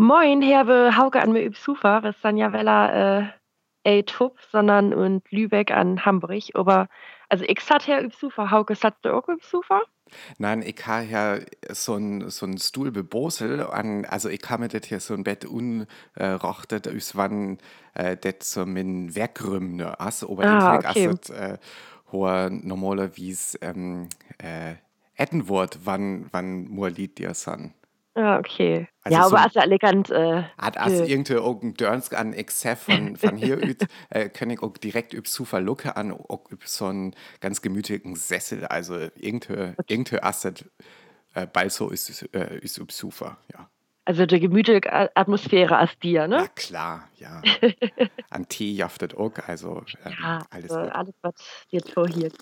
Moin, Herbe Hauke an mir üb Sufa, was dann ja Wella äh, Tup, sondern und Lübeck an Hamburg. Aber also ich sat her üb Sufa, Hauke sat du auch üb Sufa? Nein, ich habe ja so ein, so Stuhl bebosel an, also ich habe mir das hier so ein Bett unrochtet, äh, us wann äh, das so min Werkrümne as, aber Ah, entweder okay. as äh, hoher normaler wie's ähm, äh, Edinwort, wann wann mur Lied dir san. Ah, okay. Also Ja, so aber ja elegant, äh, hat as ge irgende irgendein Dörnsk an Exef von, von hier üt, äh, kann ich auch direkt üb Zufall lucke an, auch üb so einen ganz gemütigen Sessel, also irgende, okay. irgende Asset, äh, bald so ist, äh, ist üb Sufa, ja. Also die gemütliche A Atmosphäre als dir, Ja, ne? klar, ja. An Tee jaftet auch, also ähm, Ja, alles also alles, was dir vorhielt.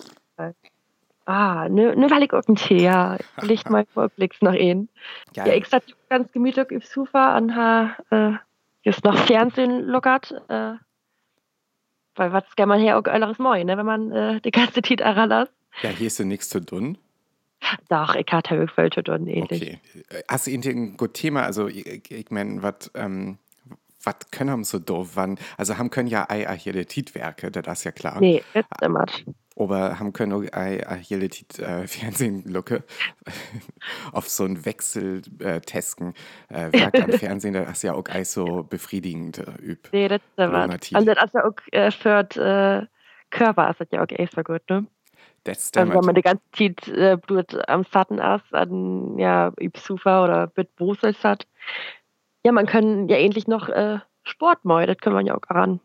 Ah, ne, ne, weil ich auch 'n Tee, ja. Licht mal Blick's nach een. Ja, ich sat ganz gemütlich üb Sofa an ha äh, just noch Fernsehen lockert, äh, weil was kann man her auch anderes moi, ne, wenn man äh, die ganze Zeit arras. Ja, hier ist ja nichts zu tun. Doch, ich hatte wirklich zu tun, ähnlich. Okay. Hast du irgendein gut Thema? Also, ich, ich ich mein, was, ähm, was können haben so doof, wann, also haben können ja ei hier die Tietwerke, das ist ja klar. Nee, jetzt immer. Aber haben können auch ei hier die Tiet äh, Fernsehen lucke auf so einen Wechsel äh, testen. Äh, Werk an Fernsehen, das ist ja auch so befriedigend äh, üb. Nee, das ist immer. Langer Und Tiet. das ist ja auch äh, für äh, Körper ist das ja auch echt so gut, ne? Das ist Also wenn man die ganze Zeit äh, Blut am Satten ist, an ja, üb Sofa oder mit Brusels hat. Ja, man kann ja ähnlich noch äh, Sport moi, das kann man ja auch ran.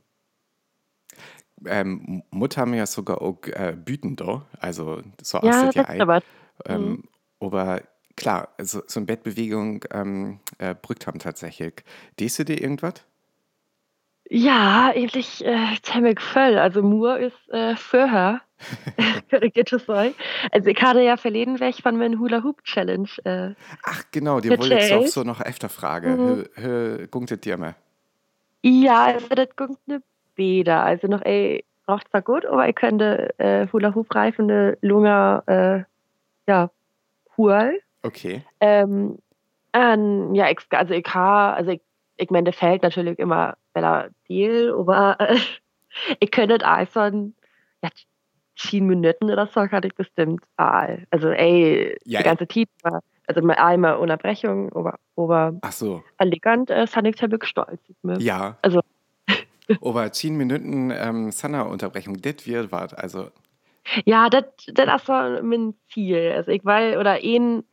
Ähm, Mutter haben ja sogar auch äh, Büten da, also so Ja, aussieht ja das ist ei. aber. Mhm. Ähm, aber klar, also so eine Bettbewegung ähm, äh, brückt haben tatsächlich. Dehst du dir irgendwas? Ja, ähnlich äh, ziemlich voll. Also Mur ist äh, geht es sein. Also ich hatte ja verleden weg von meinem Hula Hoop Challenge äh, Ach genau, dir wollte ich auch so noch öfter frage. Mhm. Gunktet dir mal. Ja, also das kommt eine Bäder. Also noch, ey, braucht zwar gut, aber ich könnte äh, Hula Hoop Reifen eine Lunge, äh, ja, Hual. Okay. Ähm, an, ja, ich, also ich ha, also ich, ich meine, der fällt natürlich immer Bella Deal, aber äh, ich könnte einfach, ja, 10 Minuten oder so hatte ich bestimmt all. Also ey, Ja, die ganze Zeit, war- also mal einmal Unterbrechung, aber, aber ach so. elegant, äh, fand ich ziemlich stolz. Ja, Also, aber 10 Minuten ähm, Sana-Unterbrechung, das wird was. Also, ja, das ist mein Ziel. Also ich will, oder ein,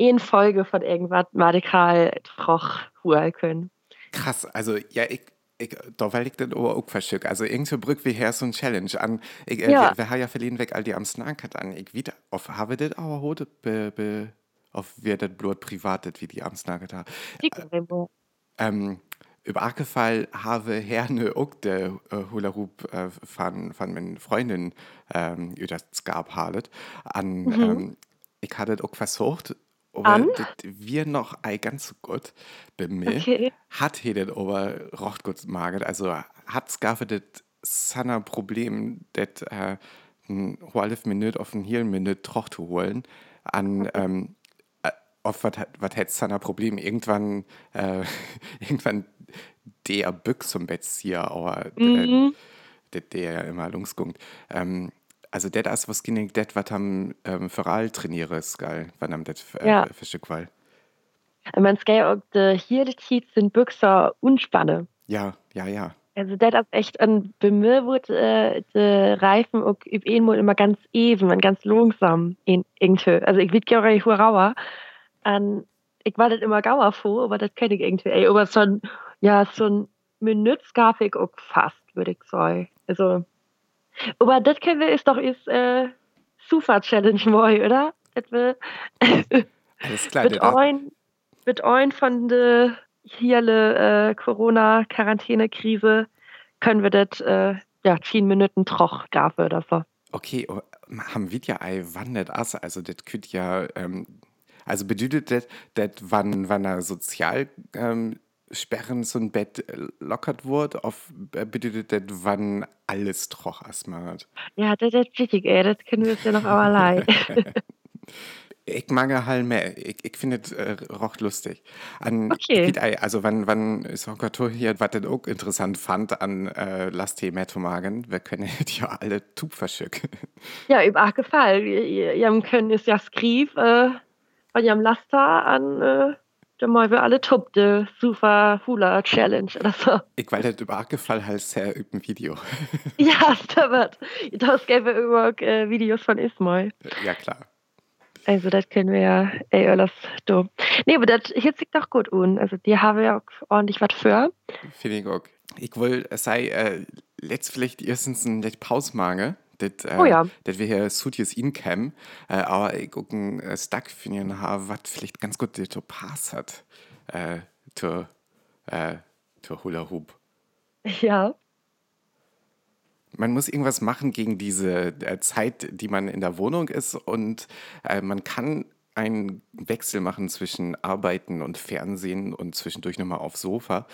ein Folge von irgendwas radikal troch hual können. krass. Also, ja, ich, ich, da will ich das aber auch verschicken. Also, irgendeine Brücke wie her so ein Challenge an. Ich, äh, Ja. wir, wir haben ja verliehen weg all die am Snacket an. Ich wieder, auf habe das aber heute be, be, auf wer das Blut privat das wie die am Snacket haben. Ähm, über Arkefall habe Herne auch der äh, Hula Hoop äh, von, von meinen Freundin ähm, über das gab halet. An, Mhm. ähm, ich hatte auch versucht, aber wir noch ei ganz so gut bei mir. Okay. Hat he das aber rocht gut maget. Also hat skaffe das sanner Problem, das äh, ein halb Minute auf ein Heel Minute troch zu holen. An, ähm, äh, auf was was hätte sanner Problem? Irgendwann, äh, irgendwann der Bück zum Betzier, aber Mhm. der, der ja immer lungsgungt. Ähm, also das ist was ging das was am ähm, Feral trainiere ist geil, wann am das äh, Ja. Stück weil. Man ska auch de hier die Tiet sind Büchser unspanne. Ja, ja, ja. Also das ist echt an mir wird äh, de Reifen auch üb einmal immer ganz even und ganz langsam in irgendwie. Also ich wird gerne hurauer. An ich war das immer gauer vor, aber das kenne ich irgendwie. Ey, aber so ein ja so ein Minütz gab ich auch fast, würde ich sagen. Also aber das kennen wir ist doch ist äh, Super Challenge moi, oder? Das will Alles klar, mit ein mit ein von der hierle äh, Corona Quarantäne-Krise können wir das äh, ja 10 Minuten troch dafür oder so. okay, oh, haben wir ja ei wandert as, also das könnt ja, ähm, also bedeutet das, das wann, wann er sozial ähm, Sperren so ein Bett äh, lockert wurde, auf äh, bedeutet das, wann alles troch erstmal hat. Ja, das ist wichtig, ey, das können wir uns ja noch aber leid. Ich mag halt mehr. Ich, ich finde es äh, recht lustig. An, Okay. also, wenn ich auch gerade hier, was ich auch interessant fand an äh, Last Thema zu magen, wir können ja alle Tub verschicken. Ja, über auch gefallen. Jam können ist ja skriv, äh, von jam Laster an, äh, da mal wir alle top, de Super Hula Challenge oder so. Ich weil das über Gefall halt sehr über ein Video. Ja, wird. Das gäbe immer äh, Videos von Ismail. ja, klar. Also, das können wir ja, ey, alles dumm. Nee, aber das hört sich doch gut an. Also, die haben ja auch ordentlich was für. Finde ich auch. Ich will, es sei, äh, letzt vielleicht erstens ein let Pause machen. Das, äh, Oh ja. Das wir hier Studios Incam, äh, aber ich auch ein äh, Stack finden habe, was vielleicht ganz gut zu Pass hat. Äh, zu, äh, zu Hula Hoop. Ja. Man muss irgendwas machen gegen diese äh, Zeit, die man in der Wohnung ist und äh, man kann einen Wechsel machen zwischen Arbeiten und Fernsehen und zwischendurch nochmal aufs Sofa,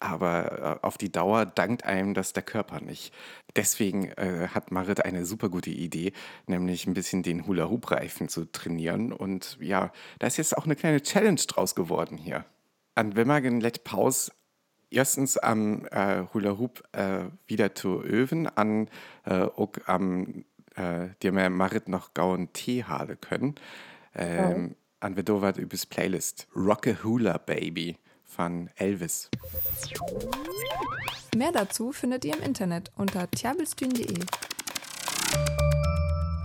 aber äh, auf die Dauer dankt einem das der Körper nicht. Deswegen äh, hat Marit eine super gute Idee, nämlich ein bisschen den Hula-Hoop-Reifen zu trainieren und ja, da ist jetzt auch eine kleine Challenge draus geworden hier. An Wimmergen let Pause erstens am äh, Hula Hoop äh, wieder zu öven, an äh, auch am äh, mehr Marit noch gauen Tee hale können. Ähm, An wir do wat übers Playlist. Rock a Hula Baby von Elvis. Mehr dazu findet ihr im Internet unter tjabelstühn.de.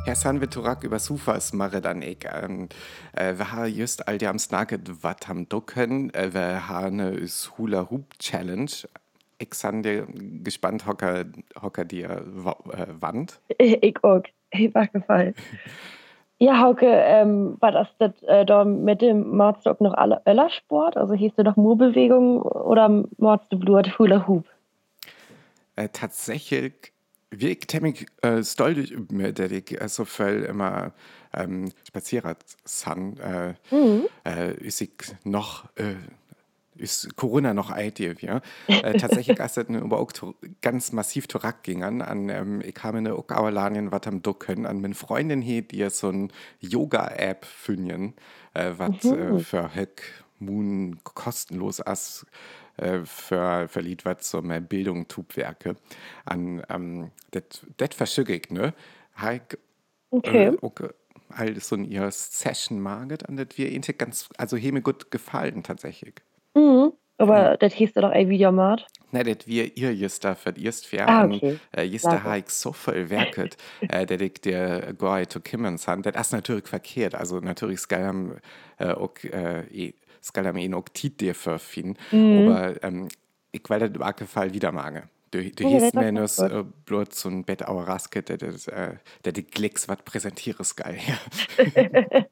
Herr San wir turak über Sufas Marit an ich. Ähm, äh, wir haben just all die am Snacket wat ham ducken. Äh, wir haben eine is Hula Hoop Challenge. Ich san dir gespannt hocker, hocker dir äh, Wand. Ich auch. Ich war gefallen. Ja, Hauke, ähm, war das, das äh, da mit dem auch noch alle Öllersport? Also hieß du doch Murbewegung oder machst du Blut Hula Hoop? Äh, tatsächlich wirklich ziemlich äh, stolz über mir, dass ich äh, so viel immer ähm, spazieren san. Äh, äh, ist ich noch, äh, ist Corona noch alt hier, ja. Äh, tatsächlich ist das aber auch ganz massiv zurückgegangen. An, ähm, ich habe eine auch Auerlanien, was am Ducken, an meine Freundin hier, die so ein Yoga-App finden, äh, was äh, für Heck Moon kostenlos ist äh, für, für Lied, was so mehr Bildung tut Werke. An, ähm, das verschicke ich, ne? Heik, Okay. äh, okay, all so ein ihr Session maget, an das wir ganz, also mir gut gefallen tatsächlich. Mhm. Aber das hieß doch ein Videomat. Ne, das wir ihr just da für erst fair Ah, an, okay. äh, habe ich so viel werket, äh, dass ich der Goy zu kümmern san. Das ist natürlich verkehrt. Also natürlich skal am äh, auch äh, eh- skal am ihn auch tit dir verfinden. Mhm. Aber ähm, ich will das im Fall wieder magen. Du, du hieß das mir nur äh, bloß so ein Bett auer Rasket, der das, äh, der die Glicks was präsentieres geil.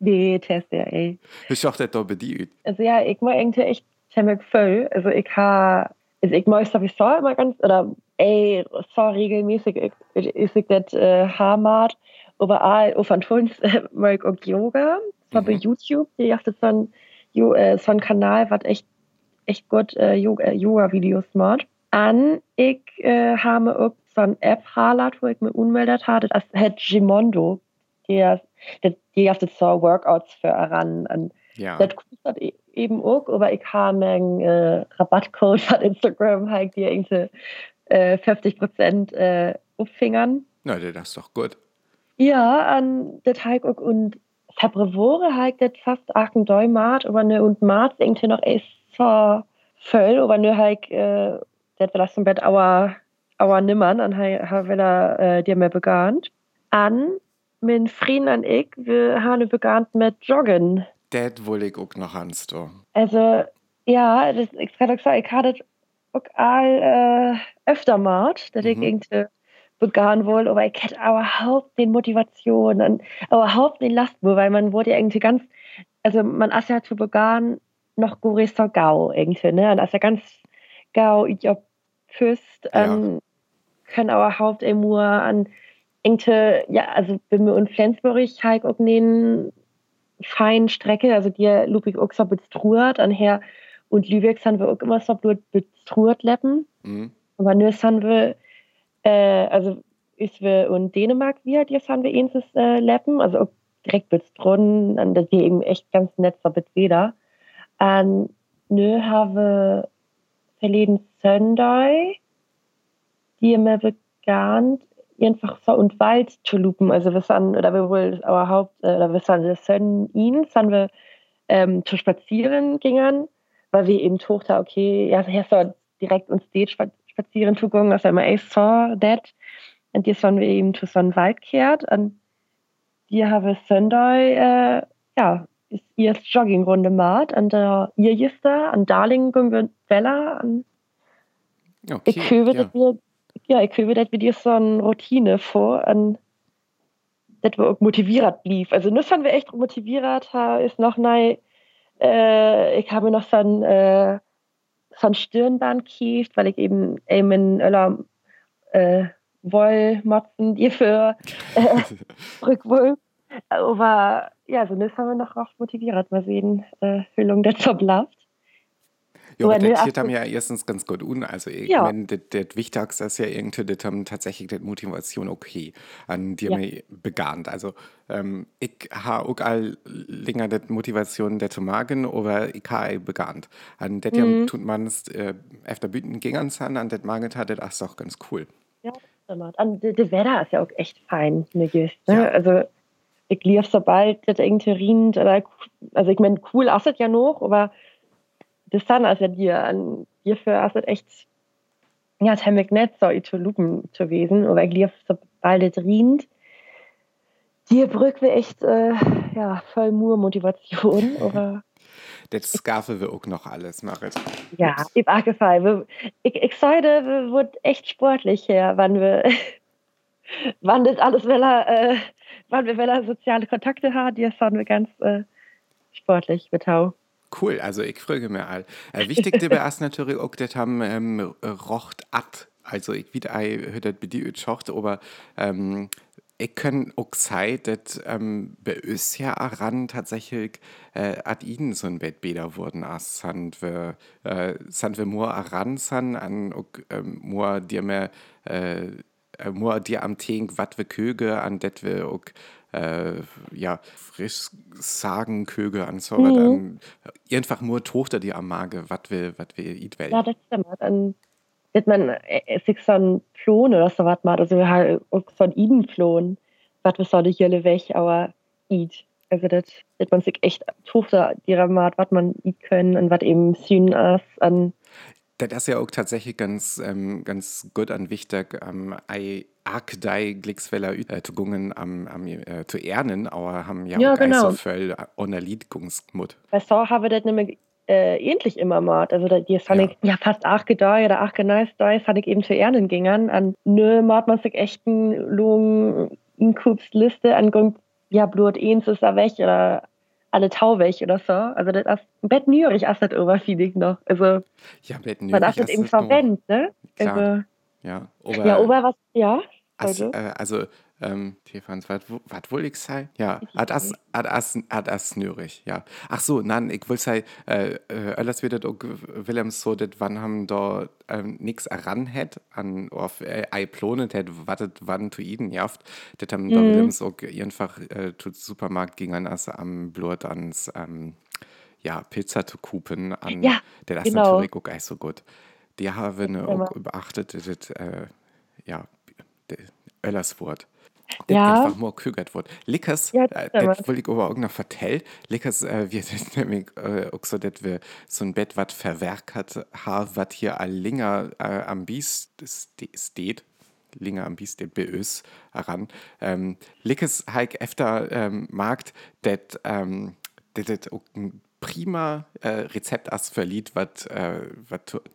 Nee, Test ja, ey. Ich das da bedient. Also ja, ich mag irgendwie echt ziemlich viel. Also ich ha, also ich mag sowieso immer ganz, oder ey, so regelmäßig ich- ich- ich das äh, Haarmat. Überall auf Tons äh, mag ich auch Yoga. So bei Mhm. YouTube, die hat so ein, äh, so ein Kanal, was echt, echt gut äh, äh, Yoga-Videos macht. An ich äh, habe auch so eine App halat, wo ich mir unmeldet hatte, das hat Gimondo. Die, hat- die, so Workouts für ran. an Ja. das kostet e- eben auch, aber ich habe einen äh, Rabattcode von Instagram, halt, die irgendwie äh, 50% äh, auffingern. Na, das ist doch gut. Ja, an das halt auch und Februare halt das fast 8 Däumat, aber ne und März irgendwie noch echt so voll, aber ne halt, äh, das will zum Bett aber, aber nimmern, an will er äh, dir mehr begann. An, mein Frieden an ich, wir haben begann mit Joggen. Das will ich auch noch ans du. Also, ja, das, ich auch sagen, ich hatte auch all, äh, öfter mal, dass ich Mhm. irgendwie begann wohl, aber ich hätte überhaupt den Motivation und überhaupt den Last, weil man wurde ja irgendwie ganz, also man ist ja zu begann noch größer Gau irgendwie, ne, und ist ja ganz Gau, ich hab Füßt, Ja. ähm, können aber überhaupt immer an irgendwie, ja, also mir in Flensburg halt auch einen feinen Strecke, also die Ludwig so bestruert, anher und Lübeck sind wir auch immer so bestruert leppen. Mhm. Aber nur sind wir, äh, also ist wir in Dänemark wir, die sind wir ähnliches äh, leppen, also auch direkt drin, und das ist eben echt ganz nett so bit wieder. Und nu habe verleden Sunday, die mir bekannt, einfach so und Wald zu lupen. Also wir sind, oder wir wohl überhaupt, äh, oder wir sind sind ihn, sind wir ähm, zu spazieren gingen, weil wir eben tochter, okay, ja, hier so direkt uns Stage spazieren zu gehen, also immer ich saw that. Und die sind wir eben zu so einem Wald kehrt und die haben Sunday, äh, ja, ist ihr Joggingrunde macht und äh, ihr ist da, an Darling gehen wir Wella und Okay, ich höre, ja. wir ja, dir so eine Routine vor, an dass wir auch motiviert blieb. Also das haben wir echt motiviert, ist noch nein, äh, ich habe noch so ein, äh, ein Stirnband kieft, weil ich eben eben in Öller äh, Wollmotzen die für äh, Rückwohl. Aber ja, so das haben wir noch recht motiviert. Mal sehen, äh, das so bleibt. Ja, aber das ach, haben ja erstens ganz gut un. Also ich Ja. meine, das, das Wichtigste ist ja irgendwie, das haben tatsächlich die Motivation okay, an die Ja. mir begann. Also ähm, ich habe auch all länger die Motivation, das zu machen, aber ich habe begann. An das Mhm. tut man es äh, öfter büten gingen an, an das maget hat, das ist doch ganz cool. Ja, das stimmt. Und das Wetter ist ja auch echt fein, ne, ne? Ja. Also ich lief sobald das irgendwie oder also ich meine, cool ist es ja noch, aber das dann ist ja dir, an hierfür ist es echt, ja, habe ich nicht so zu lupen zu wesen, aber ich lief sobald es riecht, die Brücke wäre echt, äh, ja, voll Mur Motivation, aber Das Scarfe wir auch noch alles machen. ja, ich gefallen. Wir- Ich, ich sage, wir wird echt sportlich her, wann wir, wann das alles, weil er, äh, wann wir, weil er soziale Kontakte haben, die sind wir ganz äh, sportlich mit Hau. Cool, also ich frage mir all. Äh, wichtig dabei ist natürlich auch, das haben ähm, rocht at. Also ich wieder hört bei dir schocht, aber ähm, ich kann auch sagen, dass ähm, bei uns ja ran tatsächlich äh, ad ihnen so ein Bett besser wurden als sind wir äh, sind wir nur ran sind an auch, ähm, nur dir mehr äh, äh, nur dir am Tag wat wir köge an det wir auch äh, ja frisch sagen köge an so wat an einfach nur Tochter die am Mage wat wir wat wir eat well Ja, das stimmt. Dann wird man äh, sich so ein Plon oder so was macht, also wir haben auch so ein Idenplon, was wir so die Jölle weg, aber eat. Also das wird man sich echt Tochter ihrer macht, was man eat können und was eben syn an Das ist ja auch tatsächlich ganz, ähm, ganz gut an wichtig, ähm, ei arg dei Glücksfeller äh, zu gungen am, am äh, zu ernen, aber haben ja, Ja, auch genau. so viel Liedgungsmut. bei so habe ich das nämlich äh, ähnlich immer mal. Also da- die fand Ja. ich ja fast acht gedei oder acht geneist dei, fand ich eben zu Ernen gingen. An nö, macht man sich echt einen Lungen in Liste an ja, Blut eins ist da weg oder alle Tau weg oder so. Also das ist Bett nürig ist das ich noch. Also Ja, mit man darf das eben verwenden, ne? Klar. Also, Ja, aber, ja, Ober was, ja. Also, äh, also ähm, Stefans, was wohl ich sei? Ja, ad as, ad as, ad as nörig, ja. Ach so, nein, ich will sei, äh, äh, alles wird auch Willems so, dass wann haben da ähm, nix heran hätt, an auf äh, ei plonet hätt, wartet wann zu ihnen jaft, das haben da Mhm. Willems auch einfach äh, zu Supermarkt gingen, als am Blut ans, ähm, ja, Pizza zu kupen, an, Ja, der das genau. natürlich auch echt so gut. Die haben auch beachtet, das, äh, ja, Öllerswort. Ja. einfach nur gekügert wird. Lickers, Ja, äh, das wollte ich aber auch noch vertellen. Lickers, äh, wir sind nämlich äh, auch so, dass wir so ein Bett, was verwerkt haben, was hier all länger äh, am Biest ste- steht. Länger am Biest bei uns heran. Ähm, Lickers halt öfter ähm, Markt, das ähm, das auch ein prima äh, Rezept für Lied, was äh,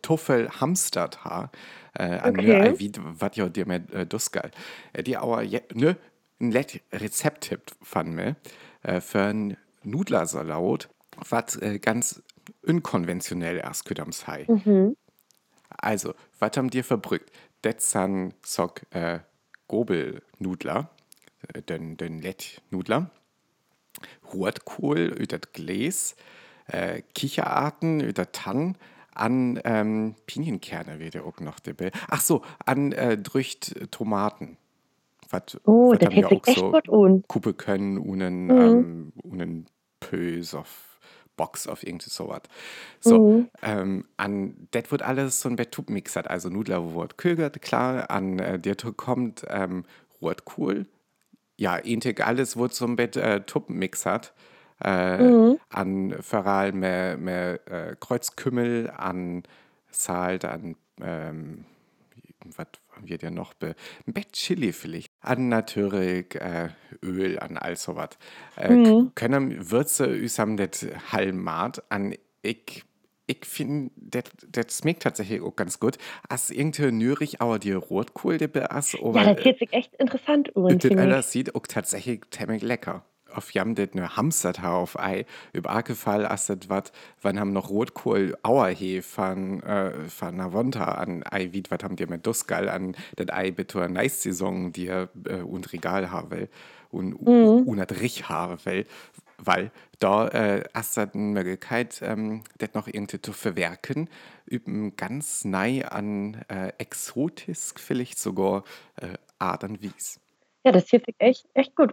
Toffel hamstert ha. Äh, an Okay. mir Lied, was ja dir mit äh, Dusgal. Äh, die aber je, ne, ein Let Rezepttipp von mir äh, für ein Nudlersalat, was äh, ganz unkonventionell erst am sei. mhm. Also, was haben dir verbrückt? Das sind so äh, Gobelnudler, äh, den, den Lettnudler, Rotkohl über das Gläs, äh, Kicherarten über Tannen, an ähm, Pinienkerne wird auch noch dabei. Ach so, an äh, drücht Tomaten. was Oh, das sich auch echt so gut kuppe können unen, Mhm. ähm, Pös auf Box auf irgendwie sowas. So, Mhm. ähm, an das wird alles so ein Bettub mixert, also Nudler wird kögert, klar, an äh, der kommt ähm, Rotkohl, ja, ähnlich alles so ein Bett äh, Tupp mixert. Äh, Mhm. an Verral mehr, mehr äh, Kreuzkümmel, an Salt, an ähm, was haben wir denn noch? Be Bett Chili vielleicht. An natürlich äh, Öl, an all sowas. Äh, Mhm. Können Würze üsam das Halmat an ich ich finde, das schmeckt tatsächlich auch ganz gut. As irgendwie nürig, aber die Rotkohl, die beas, Ja, das hört sich echt interessant an, das alles sieht auch tatsächlich ziemlich lecker. Auf jam det ne Hamstert auf Ei. Über Akefall as das wat, wann haben noch Rotkohl Auerhe von, äh, von Navonta an Ei wie, was haben die mit Duskal an das Ei bitte nice Saison, die äh, und Regal haben und Mhm. und das Rich haben will, weil da äh, hast du eine Möglichkeit, ähm, das noch irgendwie zu verwerken, üben ganz nei an äh, exotisk, vielleicht sogar äh, Adern wies. Ja, das sich echt, echt gut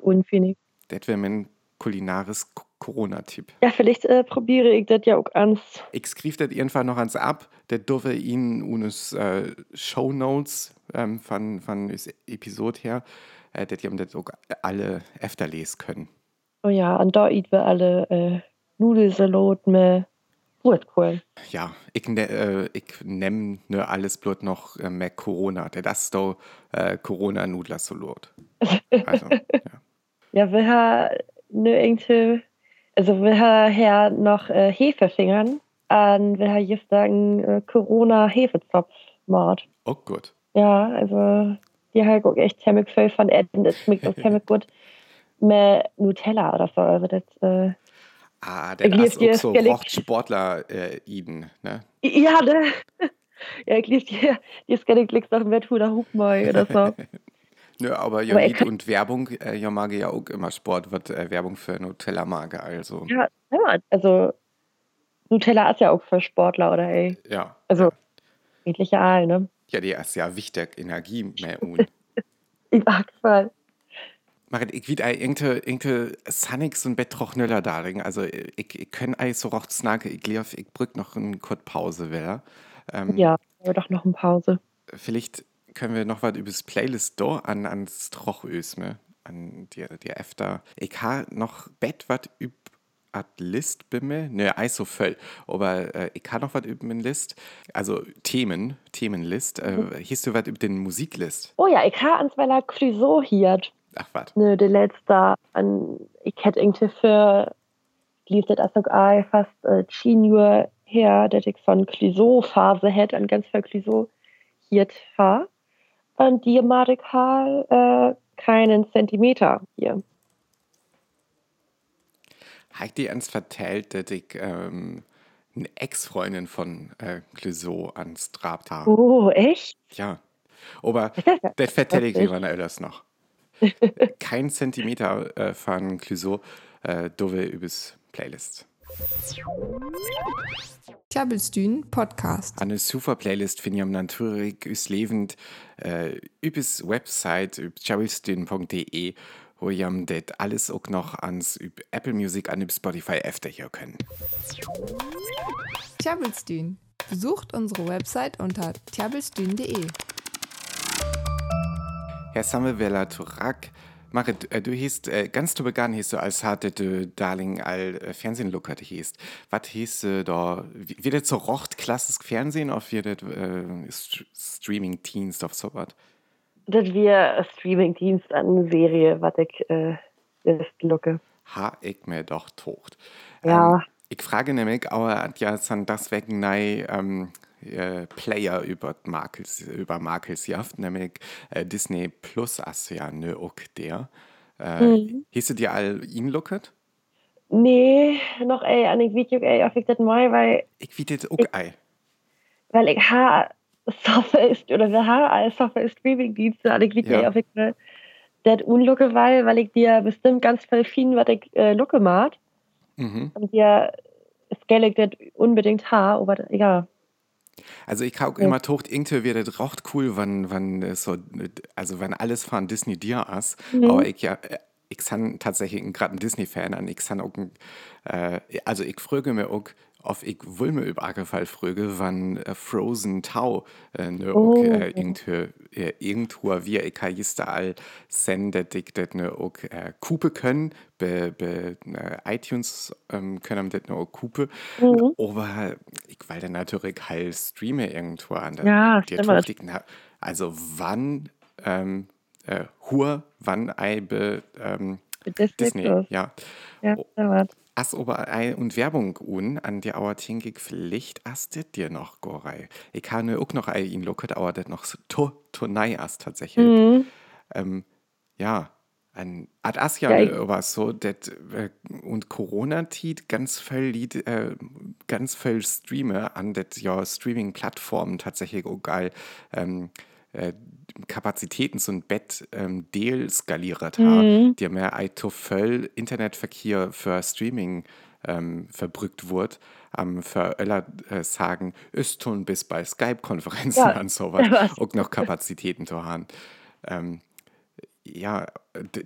ich. Das wäre mein kulinaris K- Corona-Tipp. Ja, vielleicht äh, probiere ich das ja auch ans. Ich skrif das irgendwann noch ans ab. Der dürfe Ihnen unes äh, Shownotes ähm, von, von is Episode her, äh, dass ihr das auch alle öfter lesen können. Oh ja, und da eat wir alle äh, Nudelsalat mit Rotkohl. Ja, ich, ne, äh, ich nemm ne alles bloß noch äh, mehr Corona. Der das do äh, Corona-Nudler-Salat. Also, ja. Ja, wir haben ne irgendwie, also wir haben her noch äh, Hefefingern und wir haben jetzt sagen äh, Corona-Hefezopf gemacht. Oh gut. Ja, also die auch echt ziemlich viel von Essen. Das schmeckt auch ziemlich gut mit Nutella oder so. Also das, äh, Ah, der ist dir auch so Skelett. Rochtsportler äh, ne? ja, ne? Ja, ich die, die Skellig liegt auf dem Bett oder Hupmoi oder so. Nö, aber ja, Lied und Werbung, äh, ja mag ja auch immer Sport, wird äh, Werbung für Nutella mag, also. Ja, also Nutella ist ja auch für Sportler, oder ey? Ja. Also, ähnliche Aal, ne? Ja, die ist ja wichtig, Energie mehr un. Ich mag voll. Marit, ich will irgende, irgende Sanix und Bettroch Nöller darin. Also, ich, ich kann eigentlich so roch snake, ich glaube, ich brück noch eine kurze Pause, will. Ähm, Ja, aber doch noch eine Pause. Vielleicht können wir noch was über das Playlist da an ans Trochös, ne? An die, die Efter. Ich ha noch Bett was üb at List bimme, ne, ei so voll. Aber äh, ich ha noch was über den List. Also Themen, Themenlist. Äh, hieß du was über den Musiklist? Oh ja, ich habe ans Weiler Clouseau hier. Ach, was? Ne, der letzte. An, ich hätte irgendwie für, lief das auch auch fast äh, 10 Jahre her, dass ich so eine Clouseau-Phase hätte, an ganz viel Clouseau hier war. Und die mag ich äh, keinen Zentimeter hier. Hat die ans vertellt, dass ich ähm, eine Ex-Freundin von äh, Clouseau ans Drabt habe? Oh, echt? Ja. Aber das vertelle ich dir wann alles noch. Kein Zentimeter äh, von Clouseau, äh, dove übers Playlist. Klabbelstühn Podcast. Eine super Playlist finde ich am natürlich üs lebend äh, übers Website üb chabelstün.de wo ihr am det alles auch noch ans üb Apple Music an üb Spotify öfter hier können. Klabbelstühn. Besucht unsere Website unter klabbelstühn.de. Herr Sammelweller Turak, Marit, äh, du hießt, äh, ganz zu Beginn hieß du, als hatte Darling all äh, Fernsehen luckert hießt. Was hieß da, wie- das so rocht klassisches Fernsehen auf wird das St Streaming-Dienst auf so was? Das wir Streaming-Dienst an Serie, was ich äh, ist, lucke. Ha, ich mir doch tocht. Ja. Ähm, ich frage nämlich, aber ja dann deswegen nei ähm, äh, Player über Markels, über Markels Jaft, nämlich äh, Disney Plus as ja ne auch der. Äh, Mhm. Hieß du dir all ihn lookert? Nee, noch ey, an ich Video ey, auf ich das mal, weil, Ich wie das auch ei. weil ich ha Software ist, oder wir als Software Streaming-Dienste, an ich Video Ja. auf ich ne, das unlucke, weil, weil ich dir bestimmt ganz viel finden, was ich äh, lucke mag. Mhm. Und dir scale ich das unbedingt ha, aber egal. Also ich habe immer gedacht, irgendwie wäre das recht cool, wenn, wenn äh, so, also wenn alles von Disney dir ist. Mhm. Aber ich ja, äh, ich bin tatsächlich gerade ein Disney-Fan und ich kann auch, ein, äh, also ich frage mir auch, ob ich mir über jeden Fall frage, wann äh, Frozen Tau äh, ne, auch, Oh. äh, irgendwo, äh, irgendwo wie ich kann da all sendet, ich das ne auch äh, kupe können, bei, bei äh, iTunes ähm, können wir das noch auch kupe, Mhm. aber ich will dann natürlich halt streame irgendwo an der Ja, stimmt. Na, also wann ähm, äh, hur wann ei be ähm, Disney, Disney ja Ja, stimmt. As aber ei und Werbung un an die Auer Tingig Pflicht as dit dir noch gorei. Ich kann auch noch ei in locket aber das noch so to to nei as tatsächlich. Mhm. ähm, ja, ein Ad Asia Ja, ich- was so, das äh, und Corona-Tiet ganz viel Lied, äh, ganz viel Streamer an das ja Streaming-Plattformen tatsächlich auch geil. Ähm, äh, Kapazitäten so ein Bett ähm, Deal skaliert haben, Mhm. die mehr ein to voll Internetverkehr für Streaming ähm, verbrückt wurde, am für Öller äh, sagen, ist tun bis bei Skype-Konferenzen Ja, und so was, auch noch Kapazitäten zu haben. Ähm, ja,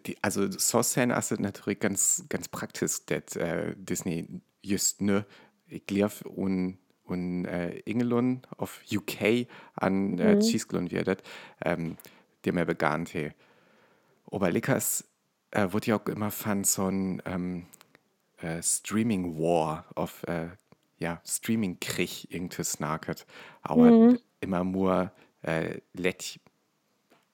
die, also so sehen ist es natürlich ganz, ganz praktisch, dass äh, Disney just ne, ich glaube, und, und äh, England auf UK an äh, mhm. wird, ähm, die mir begann. he. Aber Lickers äh, wurde ja auch immer von so ein ähm, äh, Streaming War auf äh, ja, Streaming Krieg irgendwie snacket. Aber immer nur äh, let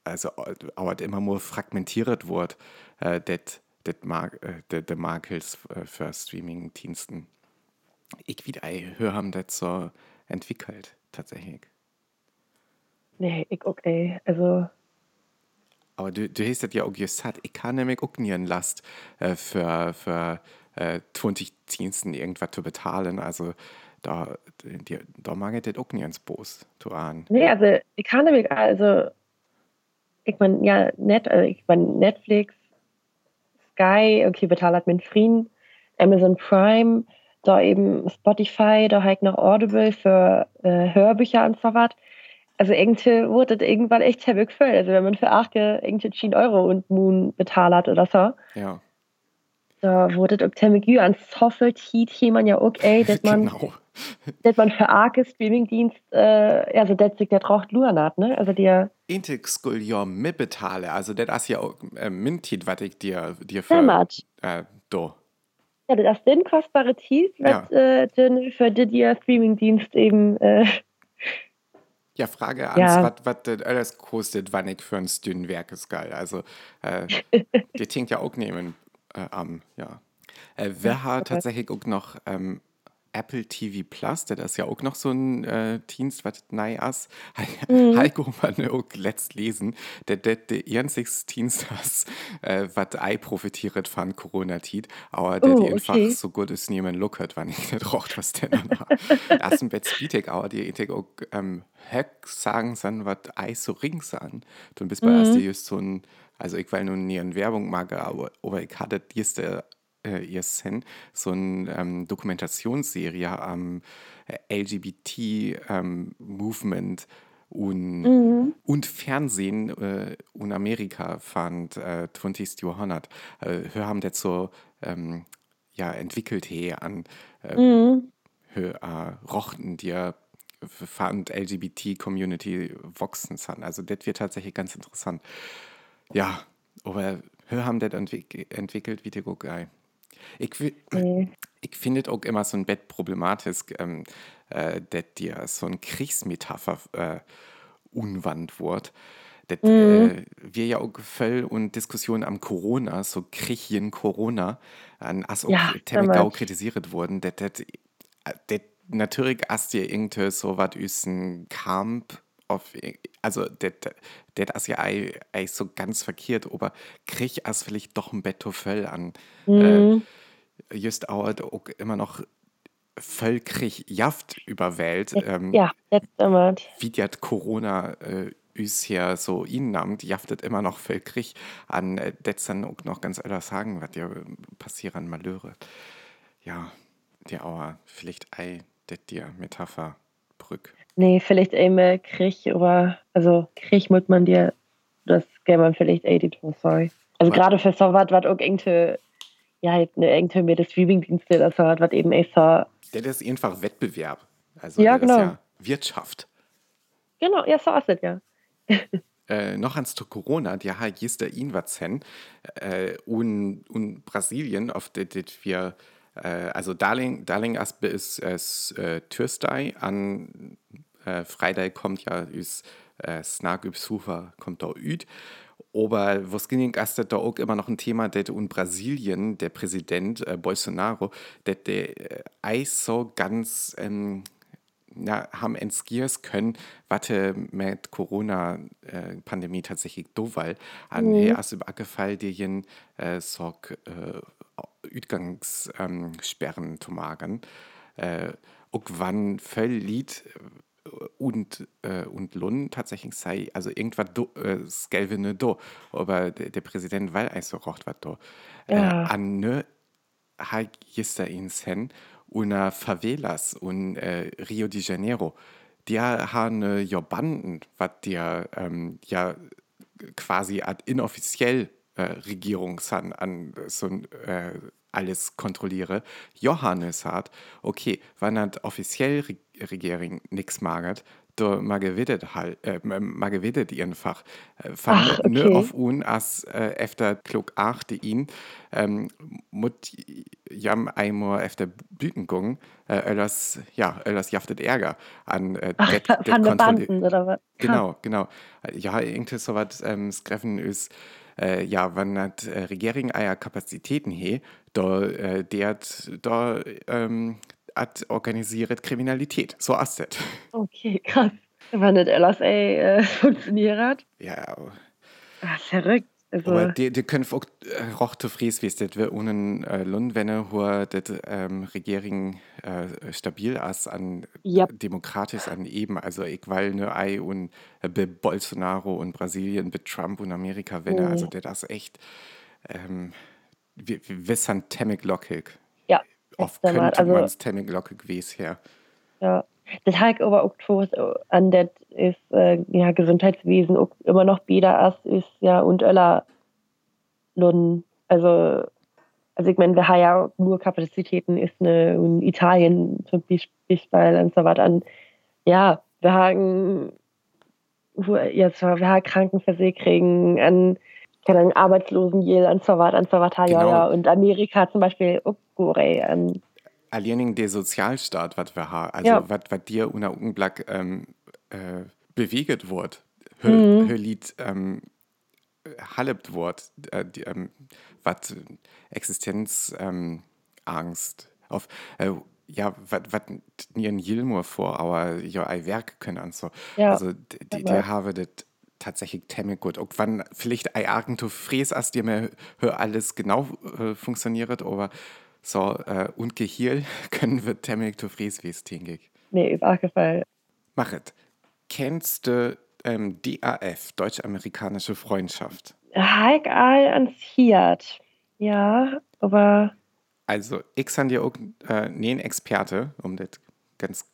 also äh, aber immer nur fragmentiert wird, äh, das Mar äh, de, de Markels äh, für Streaming-Diensten. Ich wieder höre haben das so entwickelt, tatsächlich. Nee, ich okay. Also, Aber du, du hast das ja auch gesagt, ich kann nämlich auch nie einen Last äh, für, für äh, 20 Diensten irgendwas zu bezahlen. Also da, die, da ich das auch nie ins Boos zu ahnen. nee, also, ich kann nämlich, also, ich mein, ja, net, also ich mein, Netflix, Sky, okay, bezahlt mit Frieden, Amazon Prime, da eben Spotify, da halt noch Audible für äh, Hörbücher und so was. Also irgendwie wurde das irgendwann echt heavy gefüllt. Also wenn man für 8 irgendwie 10 Euro und Moon bezahlt oder so, Ja, da wurde das ziemlich gut. An Soffelt hielt jemand ja ey, dass man, genau. dass man für arge Streamingdienst, äh, also das sich der braucht Luren hat, ne? Also der, Intig skul ja mitbetale, also das ist ja auch äh, Mintit, was ich dir, dir für äh, do. Ja, das den kostbare Tief, was äh, den für die dir Streamingdienst eben, äh, Ja, Frage ans, Ja. was was das alles kostet, wann ich für ein dünnen Werk ist geil. Also, äh, die tinkt ja auch nehmen äh, am, ja. Äh, wer hat tatsächlich auch noch ähm, Apple TV Plus, das ist ja auch noch so ein äh, Dienst, was neu ist. Mhm. Heiko man auch letzt lesen, der der der einzigste Dienst ist, äh, was I profitiert von Corona-Tit, aber der Oh, die einfach okay. so gut ist niemand lockert, wann ich nicht raucht, was denn dann Das ist ein Bett Speedtech, aber die ich auch ähm, Höck sagen san, was I so rings an. Du bist bei Mhm. erst just so ein, also ich will nun nie in Werbung mag, aber, aber ich hatte jetzt äh, ihr Sen, so eine ähm, Dokumentationsserie am äh, LGBT-Movement und, Mhm. und Fernsehen äh, und Amerika fand äh, 20. Jahrhundert. Äh, wir haben das so ähm, ja, entwickelt he an äh, mhm. hö, äh, Rochten, die fand LGBT-Community wachsen sind. Also das wird tatsächlich ganz interessant. Ja, aber wir haben das entwick entwickelt wie der geil. Ich, Nee. ich finde auch immer so ein Bett problematisch, ähm, äh, dass dir so ein Kriegsmetapher äh, unwandt wird. Das, äh, wir ja auch voll und Diskussionen am Corona, so Krieg in Corona, an as Ja, ziemlich damals. gau kritisiert wurden, dass das das natürlich hast dir irgendwie so was ist ein Kampf auf, also das das ist ja ei- ei so ganz verkehrt, aber Krieg ist vielleicht doch ein Bett voll an Mhm. just auch, immer noch völkrig Jaft überwählt, ähm, Ja, das stimmt. wie das Corona äh, uns hier so innimmt, jaftet immer noch völkrig an, äh, dann auch noch ganz anders sagen, was dir äh, passieren Malheure. Ja, die aber vielleicht ei, das dir Metapher Brück. Nee, vielleicht einmal Krieg, aber also Krieg muss man dir, das gäbe man vielleicht Editor, sorry. Also Was? gerade für so was, was auch irgendwie, ja, halt eine irgendwie mit der Streamingdienste, das war was eben echt so, Der ist einfach Wettbewerb. Also Ja, das genau. ist ja Wirtschaft. genau, ja, so ist es, ja. Äh, noch ans zu Corona, die ha jester ihn was äh, und, und Brasilien, auf det wir, also Darling, Darling Aspe ist äh, Türstei, an äh, Freitag kommt ja üs äh, Snag übs Hufer kommt da üd. Aber was ging ist da auch immer noch ein Thema, das in Brasilien, der Präsident äh, Bolsonaro, der, der äh, Eis so ganz ähm, ja, haben entskiers können, was mit Corona-Pandemie tatsächlich do weil an mhm. her as Ackerfall die äh, sorg äh, Utgangssperren ähm, zu magen. Äh, und wann voll Lied und, äh, und Lund tatsächlich sei, also irgendwas do, äh, skelve ne do, aber der, der Präsident weil also rocht was do. Ja. Äh, an ne ha gister ins hen una Favelas und äh, Rio de Janeiro. Die haben äh, ja Banden, was dir ähm, ja quasi ad inoffiziell äh, Regierung san an so äh, alles kontrolliere. Johannes hat, okay, wenn hat offiziell Re Regierung nix magert, da magewiddet halt, äh, magewiddet einfach. Äh, Ach, Von ne okay. auf un as äh, efter klug 8 die ihn ähm, mut jam einmal efter Blütengung, äh, öllers, ja, öllers jaftet Ärger an äh, Ach, det- det Banden oder was? Genau, genau. Ja, irgendwie so was ähm, Skreffen ist, äh, ja, wenn hat äh, Regierung eier Kapazitäten he, da äh, der hat da ähm, hat organisiert Kriminalität. So ist das. Okay, krass. Wenn nicht LSA äh, funktioniert hat. Ja, Ah, verrückt. Also, aber die, die können auch äh, roch zufrieden, wie es das wir ohne äh, Lund, wenn er hohe das ähm, Regierung äh, stabil ist an Ja. demokratisch an eben, also ich weil ne Ei und äh, bei Bolsonaro und Brasilien, bei Trump und Amerika, wenn er, Mhm. also der das echt, ähm, wir, wir wissen temmig lockig. ja. Oft könnte also, man es temmig lockig gewesen her. Ja. Das hat aber auch was an das ist äh, ja Gesundheitswesen immer noch als ist ja und Öller Lund. Also also ich meine, wir haben ja nur Kapazitäten ist eine in Italien zum Beispiel und so was an. Ja, wir haben jetzt wir haben Krankenversicherungen an keine Ahnung, Arbeitslosenjil und so was und so was ja, Genau. ja und Amerika zum Beispiel auch gore an Alleining der Sozialstaat, was wir haben, also Ja. was dir unter Augenblick ähm, äh, beweget wird, Mhm. Lied ähm, hallebt wird, äh, ähm, was Existenzangst ähm, auf äh, ja, was ihren Jilmur vor, aber ja, ein Werk können und so. Ja, also die, die, habe das tatsächlich temmig gut. Und wann vielleicht ein Argentu fräs as dir mehr hör alles genau äh, funktioniert, aber so äh, und Gehirn können wir temmig zu fräs wies tingig. nee, auf jeden Fall. Machet. Kennst du ähm, DAF, Deutsch-Amerikanische Freundschaft? Heik all ans Hiat. Ja, aber Also, ich san dir auch äh, ein Experte, um das ganz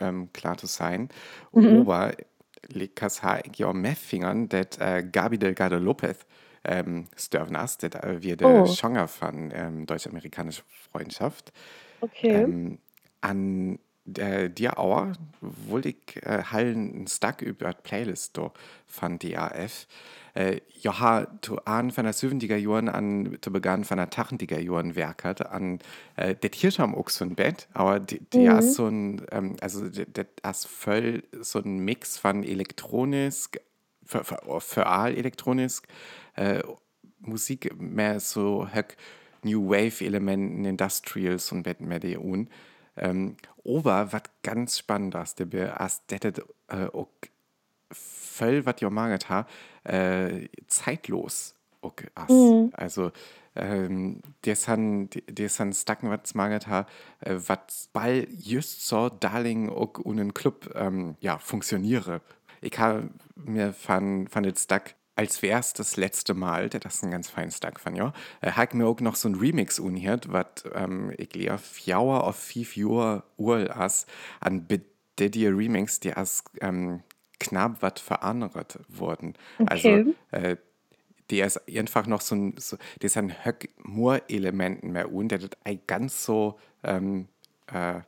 ähm, klar zu sein. Mhm. Aber ich ja mehr Fingern, dat äh, Gabi Delgado Lopez ähm, störven as, dat äh, wir der Oh. Schonger von ähm, Deutsch-Amerikanische Freundschaft. okay. Ähm, an der dir Auer wollte ich äh, hallen Stack über die Playlist do von DAF. Äh, ja, zu an von der 70er Jahren an zu begann von der 80er Jahren werkert an äh, det hier schon auch so ein Bett, aber die, die Mhm. ist so ein ähm, also das ist voll so ein Mix von elektronisch für, für, für all elektronisch äh, Musik mehr so höck New Wave Elementen, Industrials und Bett mehr die un. Ähm, aber was ganz spannend ist, der ist, das äh, auch voll, was ihr maget ha, äh, zeitlos auch ist. Mhm. Also, ähm, der san, der san stacken, was maget ha, äh, was ball just so darling auch in einen Club, ähm, ja, funktioniere. Ich habe mir von, von den Stack als wär's das letzte Mal, der das ist ein ganz feines Stack von, ja, äh, hab ich mir auch noch so ein Remix unhiert, was ähm, ich glaube, fjauer auf fünf Uhr Uhr as an der die Remix, die als ähm, knapp was verandert wurden. Okay. Also äh, der ist einfach noch so ein, so, der ist ein Höck Moor-Elementen mehr und der ein ganz so ähm, äh,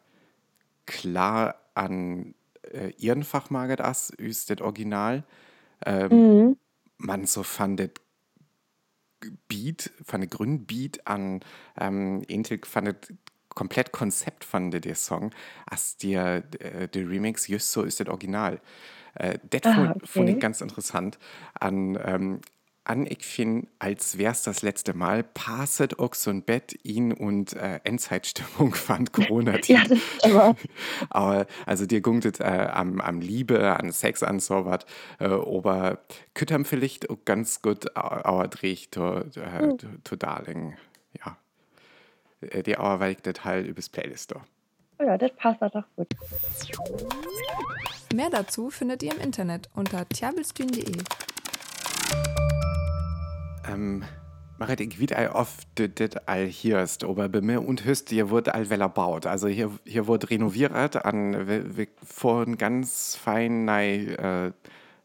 klar an äh, ihren Fachmarket as ist das Original. Ähm, Mhm. man so fand das Beat, von der Grundbeat an ähm, Intel fand das komplett Konzept von der Song, als der, äh, der Remix just so ist das Original. Äh, das Ah, fand, fand ich okay. ganz interessant. An, ähm, an ich finde, als wär's das letzte Mal, passet auch so ein Bett ihn und äh, Endzeitstimmung fand Corona. Ja, das aber. Aber also dir gunget äh, am, am Liebe, an Sex, an so was, äh, aber küttern vielleicht auch ganz gut auer Dreh to, äh, to, to Darling. Ja. Äh, Die Auer weil ich das halt übers Playlist da. Oh ja, das passt doch gut. Mehr dazu findet ihr im Internet unter tjabelstühn.de. Ähm, Marit, ich wieder oft das all hier bei mir und Höst, hier wurde all weller baut. Also hier, hier wurde renoviert an, vorhin ganz fein nei, äh,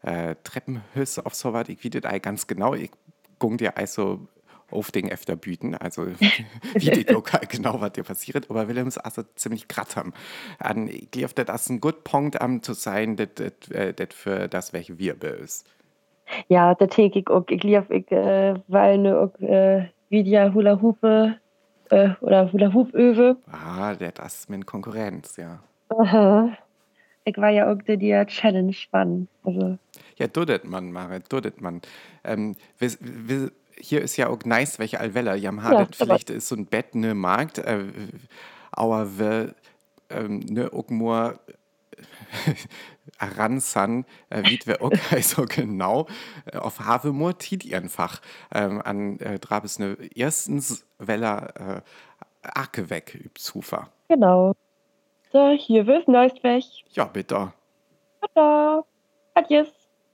äh, Treppenhös auf so was. Ich wie das all ganz genau. Ich gung dir also auf den öfter büten, also wie die auch genau, was dir passiert, aber Willems also ziemlich. An, ich glaube, das ist ein gut Punkt am zu sein, das äh, für das, welche wir ist. Ja, der täg ich auch. Ich lief, ich, äh, weil ne auch, äh, Vidya Hula Hoope, äh, oder Hula Hoop Öwe. Ah, das ist meine Konkurrenz, ja. Aha. Ich war ja auch der, die Challenge wann. Also, Ja, dudet man, Marit, dudet man. Ähm, wir, wir, hier ist ja auch nice, welche Allweller. Jam Ja, vielleicht ist so ein Bett ne Markt, äh, aber wir ähm, ne auch nur ransan, äh, wie wir auch so genau äh, auf Havemur tit einfach ähm, an äh, Drabes ne erstens Weller äh, Acke weg üb Zufer. genau. So, hier wir's Neues weg. Ja, bitte. Tada. Adios.